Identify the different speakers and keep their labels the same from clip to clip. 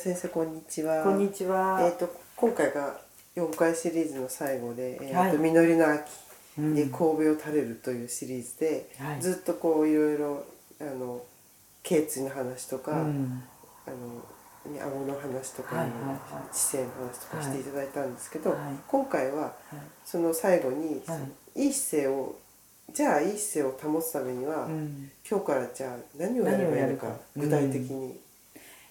Speaker 1: 先生こんにちは。
Speaker 2: こんにちは。
Speaker 1: えっ、と今回が4回シリーズの最後で、えーと
Speaker 2: はい。
Speaker 1: 実りの秋
Speaker 2: うん
Speaker 1: で神戸を垂れるというシリーズで、
Speaker 2: はい。
Speaker 1: ずっとこういろいろあの頸椎の話とか、
Speaker 2: うん。
Speaker 1: あのね顎の話とか、
Speaker 2: はいはいはい。
Speaker 1: 知性の話とかしていただいたんですけど、
Speaker 2: はい。
Speaker 1: 今回はその最後に、、
Speaker 2: はい。
Speaker 1: い姿勢をじゃあいい姿勢を保つためには、
Speaker 2: うん。
Speaker 1: 今日からじゃあ何をやればいいのか具体的に。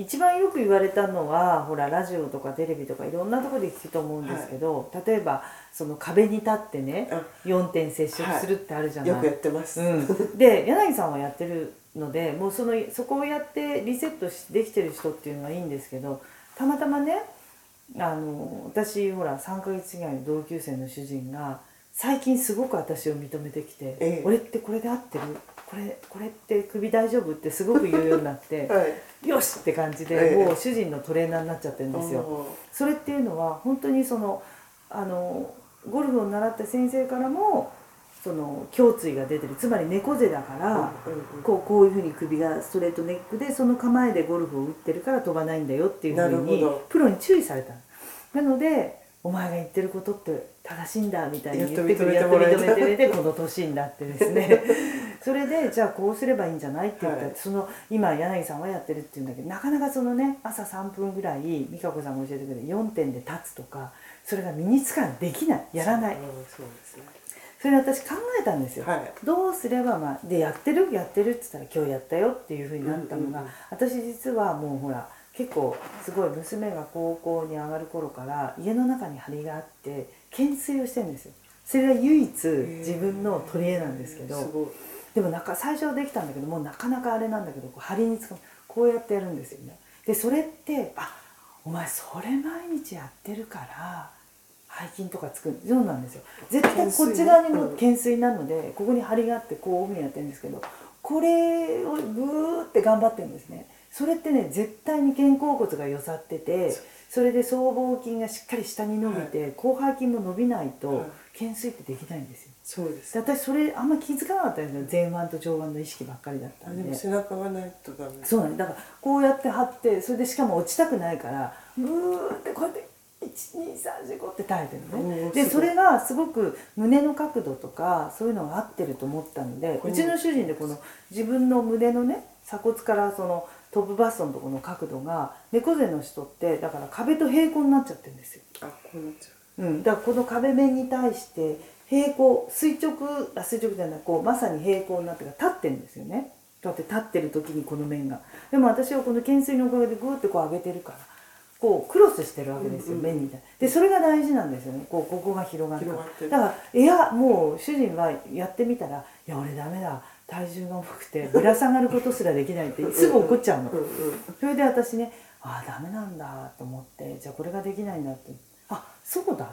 Speaker 2: 一番よく言われたのはほらラジオとかテレビとかいろんなところで聞くと思うんですけど、例えばその壁に立ってね
Speaker 1: あ
Speaker 2: 4点接触するってあるじゃない、
Speaker 1: よくやってます。
Speaker 2: うん、で柳さんはやってるのでもうそのそこをやってリセットしできてる人っていうのはいいんですけどたまたまねあの私ほら3ヶ月以外の同級生の主人が最近すごく私を認めてきて「
Speaker 1: ええ。
Speaker 2: 俺ってこれで合ってる？これこれって首大丈夫?」ってすごく言うようになって
Speaker 1: はい。
Speaker 2: よしって感じで、
Speaker 1: ええ
Speaker 2: もう主人のトレーナーになっちゃってるんですよ。それっていうのは本当にそのあのゴルフを習った先生からもその胸椎が出てるつまり猫背だから、こうこういうふうに首がストレートネックでその構えでゴルフを打ってるから飛ばないんだよっていうふう
Speaker 1: な
Speaker 2: にプロに注意されたなのでお前が言ってることって正しいんだみたいに言ってくる
Speaker 1: やっと認めて
Speaker 2: 認めてくれてこの年になってですね。それでじゃあこうすればいいんじゃないって言った。ら、
Speaker 1: はい。
Speaker 2: その今柳さんはやってるって言うんだけどなかなかそのね朝3分ぐらい美香子さんが教えてくれて4点で立つとかそれが身につかない。できない。やらない。
Speaker 1: うんそうですね。
Speaker 2: それで私考えたんですよ、
Speaker 1: はい。
Speaker 2: どうすればまあでやってる？やってるって言ったら今日やったよっていうふうになったのが、
Speaker 1: うんうんうん。
Speaker 2: 私実はもうほら結構すごい娘が高校に上がる頃から家の中に張りがあって懸垂をしてるんですよ。それが唯一自分の取り柄なんですけど。でもなんか最初はできたんだけどもうなかなかあれなんだけどこう張りにつかこうやってやるんですよね。でそれってあお前それ毎日やってるから背筋とかつくそうなんですよ。絶対こっち側にも
Speaker 1: うん
Speaker 2: 懸垂なのでここに張りがあってこういうふうにやってるんですけどこれをグーって頑張ってるんですねそれってね絶対に肩甲骨が寄さっててそれで僧帽筋がしっかり下に伸びて、広背筋も伸びない
Speaker 1: はい。
Speaker 2: と懸垂ってできないんですよ。
Speaker 1: そうです。
Speaker 2: で私それあんま気づかなかったんですよ。前腕と上腕の意識ばっかりだった
Speaker 1: あでも
Speaker 2: んで
Speaker 1: 背中がないとダメ。
Speaker 2: そうなんです。だからこうやって張ってそれでしかも落ちたくないからグーってこうやって12345って耐えてるのね。でそれがすごく胸の角度とかそういうのが合ってると思ったのでうちの主人でこの自分の胸のね鎖骨からそのトップバストのところの角度が猫背の人ってだから壁と平行になっちゃってるんですよ。
Speaker 1: あこうなっちゃ
Speaker 2: う。ん、だからこの壁面に対して平行垂直あ垂直じゃないこうまさに平行になってから立ってるんですよね。だって立ってる時にこの面が。でも私はこの懸垂のおかげでグーってこう上げてるからこうクロスしてるわけですよ、
Speaker 1: うんうん
Speaker 2: 面に対でそれが大事なんですよねこうここが広がるから
Speaker 1: 広がってる。
Speaker 2: だからいやもう主人はやってみたら「いや俺ダメだ体重が重くてぶら下がることすらできない」ってすぐ怒っちゃうの。それで私ねああダメなんだと思ってじゃあこれができないんだって。あそうだ。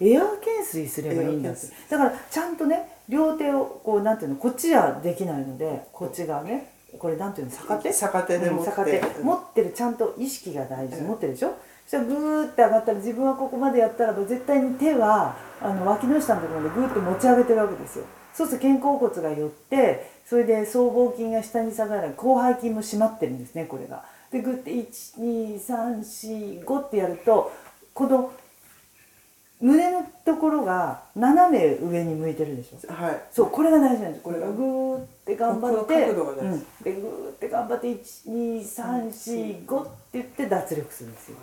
Speaker 2: エアー懸垂すればいいんだって。だからちゃんとね両手をこうなんていうのこっちじゃできないのでこっちがねこれなんていうの逆手？
Speaker 1: 逆手で持って。
Speaker 2: うん持ってるちゃんと意識が大事、
Speaker 1: うん。
Speaker 2: 持ってるでしょ？そしたらグーって上がったら自分はここまでやったらば絶対に手はあの脇の下のところまでグーって持ち上げてるわけですよそうすると肩甲骨が寄ってそれで僧帽筋が下に下がる広背筋も締まってるんですねこれが。でグーって12345ってやるとこの胸のところが斜め上に向いてるでしょ？
Speaker 1: はい。
Speaker 2: そうこれが大事なんです。これがグーって頑張ってうん、でグーって頑張って12345って言って脱力するんですよ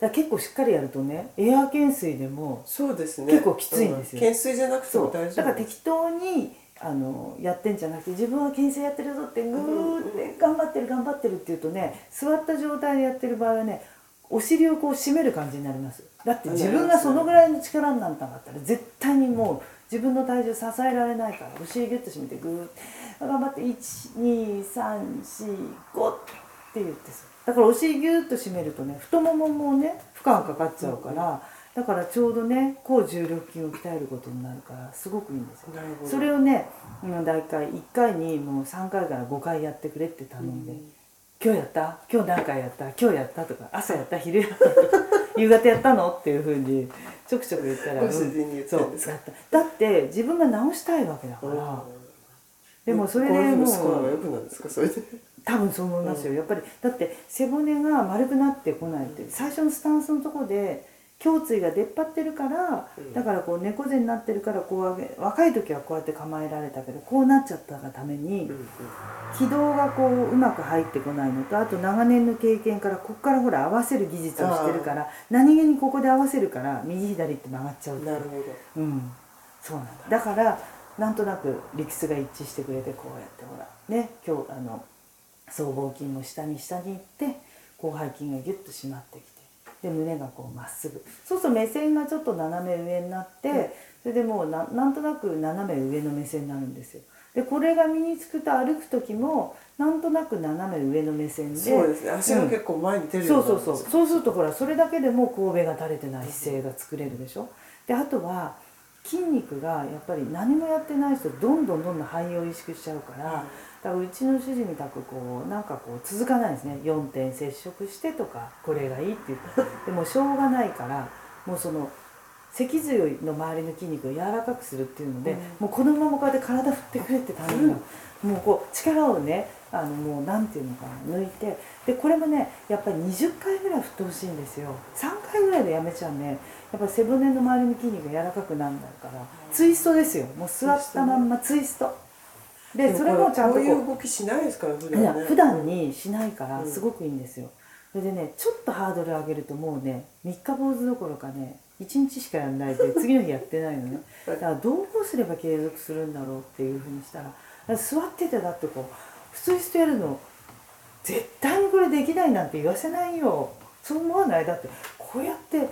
Speaker 2: だ結構しっかりやるとねエア懸垂でも
Speaker 1: そうですね。
Speaker 2: 結構きついんですよ。
Speaker 1: う懸垂じゃなくて
Speaker 2: そう
Speaker 1: も大丈夫。
Speaker 2: だから適当にあのやってんじゃなくて自分は懸垂やってるぞってグーって頑張ってる頑張ってるって言うとね座った状態でやってる場合はねお尻をこう締める感じになります。だって自分がそのぐらいの力になったんだったら絶対にもう自分の体重支えられないからお尻ギュッと締めてグーって頑張って12345って言ってさだからお尻ギュッと締めるとね太もももね負荷がかかっちゃうから、だからちょうどね高重力筋を鍛えることになるからすごくいいんですよ。
Speaker 1: なるほど。
Speaker 2: それをねうん大体1回にもう3回から5回やってくれって頼んで、
Speaker 1: うん。
Speaker 2: 今日やった？今日何回やった？今日やったとか朝やった？昼やったとか 夕方やったの？っていうふうにちょくちょく言ったらう
Speaker 1: るんですか？
Speaker 2: やった。だって自分が直したいわけだから、でもそれでもう
Speaker 1: 良くなるんですか？それで
Speaker 2: 多分そう思いますよ、やっぱりだって背骨が丸くなってこないって最初のスタンスのところで胸椎が出っ張ってるから、
Speaker 1: うん。
Speaker 2: だからこう猫背になってるからこう上げ若い時はこうやって構えられたけどこうなっちゃったがために軌道がこううまく入ってこないのとあと長年の経験からここからほら合わせる技術をしてるから何気にここで合わせるから右左って曲がっちゃうって
Speaker 1: なるほど。
Speaker 2: うん、そうなんだ。だからなんとなく理屈が一致してくれてこうやってほらね今日あの僧帽筋も下に下に行って広背筋がギュッと締まってきてで胸がこうまっすぐ。そうすると目線がちょっと斜め上になって、
Speaker 1: うん。
Speaker 2: それでもうななんとなく斜め上の目線になるんですよ。でこれが身につくと歩く時もなんとなく斜め上の目線で
Speaker 1: そうですね。足が結構前に出るよ
Speaker 2: そううそうそう
Speaker 1: になるんですよ。
Speaker 2: そうするとほらそれだけでも神戸が垂れてない姿勢が作れるでしょ。であとは筋肉がやっぱり何もやってない人どんどんどんどん肺を意識しちゃうから、だからうちの主人みたくこうなんかこう続かないですね。4点接触してとかこれがいいって言って でもしょうがないからもうその脊髄の周りの筋肉を柔らかくするっていうので、
Speaker 1: うん。
Speaker 2: もうこのままこうやって体振ってくれって頼むの、もうこう力をねあのもうなんていうのかな抜いてでこれもねやっぱり20回ぐらい振ってほしいんですよ。3回ぐらいでやめちゃうね。やっぱ背骨の周りの筋肉が柔らかくなるんだからツイストですよ。もう座ったまんまツイストでそれもちゃんと
Speaker 1: こう
Speaker 2: こ
Speaker 1: いう動きしないですから普段。ね
Speaker 2: 普段にしないから
Speaker 1: うん。
Speaker 2: すごくいいんですよ、それでねちょっとハードル上げるともうね三日坊主どころかね1日しかやんないで 次の日やってないのね。だからどうすれば継続するんだろうっていうふうにしたら座っててだってこう普通にしてやるの？絶対にこれできないなんて言わせないよ。そう思わない？だってこうやって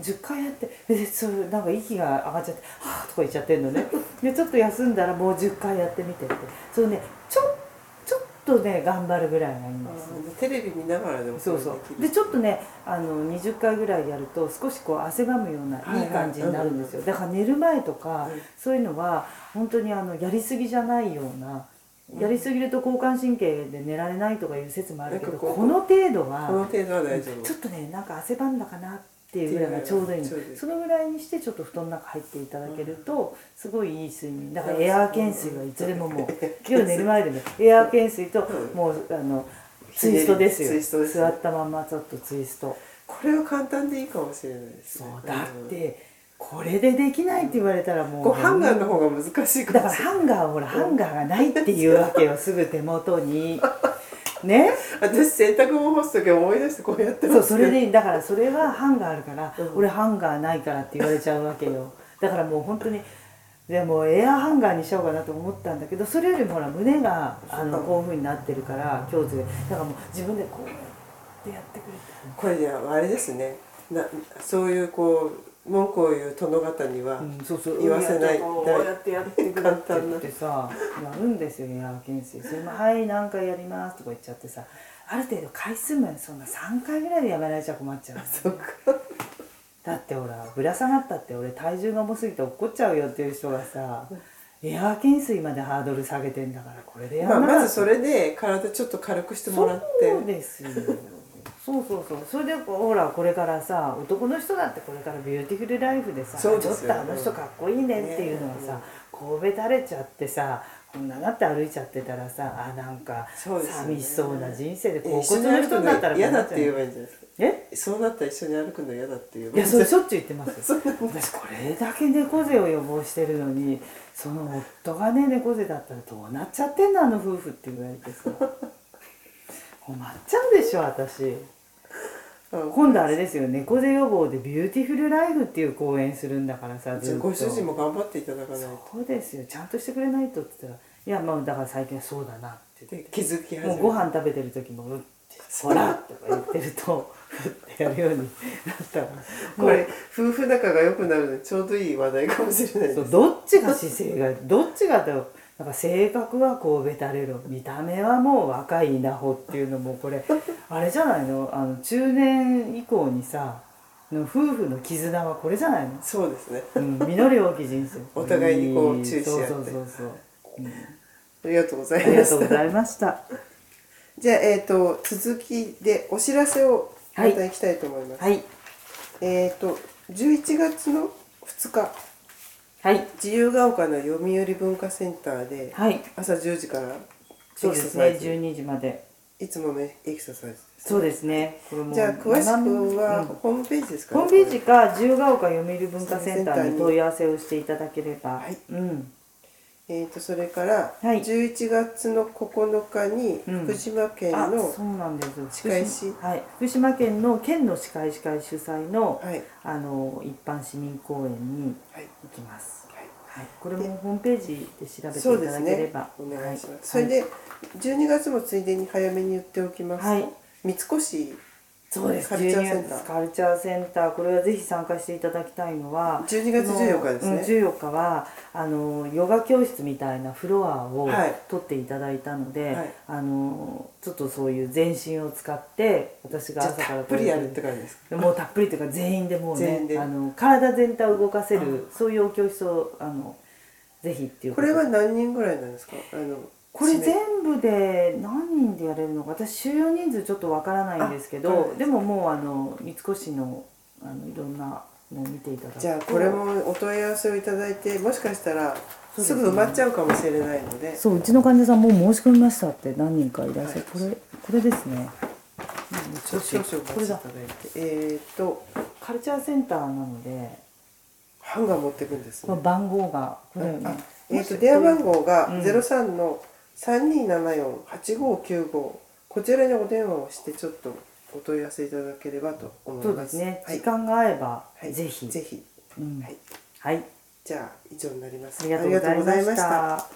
Speaker 2: 10回やってでそれなんか息が上がっちゃって「はあ」とか言っちゃってるのね。でちょっと休んだらもう10回やってみてって。それねちょちょっとね頑張るぐらいがいいんです
Speaker 1: テレビ見ながらでも
Speaker 2: そうそう
Speaker 1: れで
Speaker 2: ちょっとねあの20回ぐらいやると少しこう汗ばむようないい。感じになるんですよ。だから寝る前とか
Speaker 1: うん
Speaker 2: そういうのは本当にあのやりすぎじゃないようなやりすぎると交感神経で寝られないとかいう説もあるけど
Speaker 1: こ
Speaker 2: の程度
Speaker 1: この
Speaker 2: は
Speaker 1: 程度は大丈夫。
Speaker 2: ちょっとねなんか汗ばんだかなっていうぐらいがちょうどいい。の
Speaker 1: ちょうどいい
Speaker 2: そのぐらいにしてちょっと布団の中入っていただけるとすごいいい睡眠。だからエアー懸垂はいつでももう今日寝る前でねエアー懸垂と
Speaker 1: うん。
Speaker 2: もうあのツイストですよ。座ったままちょっとツイスト。
Speaker 1: これは簡単でいいかもしれないですね。
Speaker 2: そうだってこれでできないって言われたらもう
Speaker 1: こうハンガーの方が難しいか
Speaker 2: だからハンガーほらハンガーがないっていうわけよすぐ手元に。ね？
Speaker 1: 私洗濯物干す時は思い出してこうやって
Speaker 2: そう
Speaker 1: ます
Speaker 2: それでいいだからそれはハンガーあるから、
Speaker 1: うん。
Speaker 2: 俺ハンガーないからって言われちゃうわけよ。だからもう本当にでもエアハンガーにしようかなと思ったんだけどそれよりもほら胸があの
Speaker 1: うん
Speaker 2: こういうふうになってるから胸椎でだからもう自分でこうやってやってくれた。
Speaker 1: これじゃああれですね。なそういうこう文句を言う殿方には、
Speaker 2: うん、そうそう
Speaker 1: 言わせない
Speaker 2: こうやってやってくれって言ってさやるんですよエアー懸垂それも「はい何回やります」とか言っちゃってさある程度回数もそんな3回ぐらいでやめられちゃ困っちゃう。
Speaker 1: そっか。
Speaker 2: だってほらぶら下がったって俺体重が重すぎて落っこっちゃうよっていう人がさエアー懸垂までハードル下げてんだからこれでや
Speaker 1: まあ、まずそれで体ちょっと軽くしてもらって。
Speaker 2: そうですよそうそうそう。それでこうほらこれからさ男の人だってこれからビューティフルライフでさちょっとあの人かっこいいねっていうのがさ、神戸垂れちゃってさこんななって歩いちゃってたらさあなんか寂しそうな人生で高骨の人だったら
Speaker 1: 嫌だって言え
Speaker 2: う
Speaker 1: ばいいんじゃないですか？
Speaker 2: え？
Speaker 1: そうなったら一緒に歩くの嫌だって言えば
Speaker 2: いやそれし
Speaker 1: ょ
Speaker 2: ょっちゅう言ってますよ。私これだけ猫背を予防してるのにその夫がね猫背だったらどうなっちゃってんのあの夫婦って言われてさ困っちゃうでしょ私今度あれですよ。猫背予防で beautiful life っていう講演するんだからさずっと。
Speaker 1: ご主人も頑張っていただかないと。
Speaker 2: そうですよ。ちゃんとしてくれないとって言ったら「いやまあだから最近そうだな」って言
Speaker 1: で
Speaker 2: って。
Speaker 1: 気づき始め
Speaker 2: もうご飯食べてる時も「うって「ほら!」とか言ってるとふってやるようになったら
Speaker 1: これ夫婦仲が良くなるのにちょうどいい話題かもしれないです。
Speaker 2: そうどっちが姿勢がどっちがだなんか性格は神戸タレロ見た目はもう若い稲穂っていうのもこれあれじゃないの？あの中年以降にさの夫婦の絆はこれじゃないの、
Speaker 1: そうですね。
Speaker 2: うん、実り多き人生。
Speaker 1: お互いにこう注意し合って。
Speaker 2: そうそうそうそう、うん、
Speaker 1: ありがとうござ
Speaker 2: あ
Speaker 1: いました。
Speaker 2: りがとうございました。
Speaker 1: じゃあ、えー、と続きでお知らせをまたい。きたいと思います、
Speaker 2: はい。
Speaker 1: えっ、と11月の2日。
Speaker 2: はい。
Speaker 1: 自由が丘の読売文化センターで
Speaker 2: はい。
Speaker 1: 朝10時から
Speaker 2: そうですね。
Speaker 1: エクササイズ
Speaker 2: 12時まで
Speaker 1: いつもねエクササイズです
Speaker 2: そうですね。
Speaker 1: じゃあ詳しくは
Speaker 2: うん。
Speaker 1: ホームページですか？
Speaker 2: ホームページか自由が丘読売文化センターに問い合わせをしていただければ、
Speaker 1: はい。
Speaker 2: うん、
Speaker 1: えー、とそれから
Speaker 2: はい。
Speaker 1: 11月の9日に
Speaker 2: うん。
Speaker 1: 福島県
Speaker 2: あ
Speaker 1: の、
Speaker 2: そうなんですよ。
Speaker 1: 歯科医師。
Speaker 2: 福島はい、福島県の県の歯科医師会主催の,、
Speaker 1: はい。
Speaker 2: あの一般市民公園に
Speaker 1: はい。
Speaker 2: 行きます、これもホームページで調べていただければ、
Speaker 1: お願いします、
Speaker 2: はい
Speaker 1: それで12月もついでに早めに言っておきますと、
Speaker 2: はい。
Speaker 1: 三越
Speaker 2: そうです。
Speaker 1: カルチャーセンター。
Speaker 2: 12カルチャーセンター。これはぜひ参加していただきたいのは
Speaker 1: 12月14日ですね。
Speaker 2: うん14日はあのヨガ教室みたいなフロアを
Speaker 1: はい。
Speaker 2: 取っていただいたので、
Speaker 1: はい。
Speaker 2: あのちょっとそういう全身を使って私が朝から
Speaker 1: たっぷりやるって感じですか？
Speaker 2: もうたっぷりというか全員でもうねあの体全体を動かせるそういうお教室をあのぜひっていう
Speaker 1: これは何人ぐらいなんですか？あの
Speaker 2: これ全部で何人でやれるのか私収容人数ちょっとわからないんですけどでももうあの三越のあのいろんなのを見ていただくと。
Speaker 1: じゃあこれもお問い合わせをいただいてもしかしたら
Speaker 2: す
Speaker 1: ぐ埋まっちゃうかもしれないので。
Speaker 2: そううちの患者さんもう申し込みましたって何人かいらっしゃる、
Speaker 1: はい。
Speaker 2: これこれですね。
Speaker 1: 少々お待ちいただえっ、と
Speaker 2: カルチャーセンターなので、
Speaker 1: ハンガー持っていくんですね。
Speaker 2: 番号がこれ、
Speaker 1: あえー、と電話番号が
Speaker 2: うん。
Speaker 1: 03の32748595こちらにお電話をしてちょっとお問い合わせいただければと思い
Speaker 2: そう
Speaker 1: ま
Speaker 2: ですすね、
Speaker 1: はい。
Speaker 2: 時間が合えば、
Speaker 1: はい、
Speaker 2: ぜひ。
Speaker 1: ぜひ。
Speaker 2: うん。
Speaker 1: はい、
Speaker 2: はい、
Speaker 1: じゃあ以上になります。
Speaker 2: ありがとうございました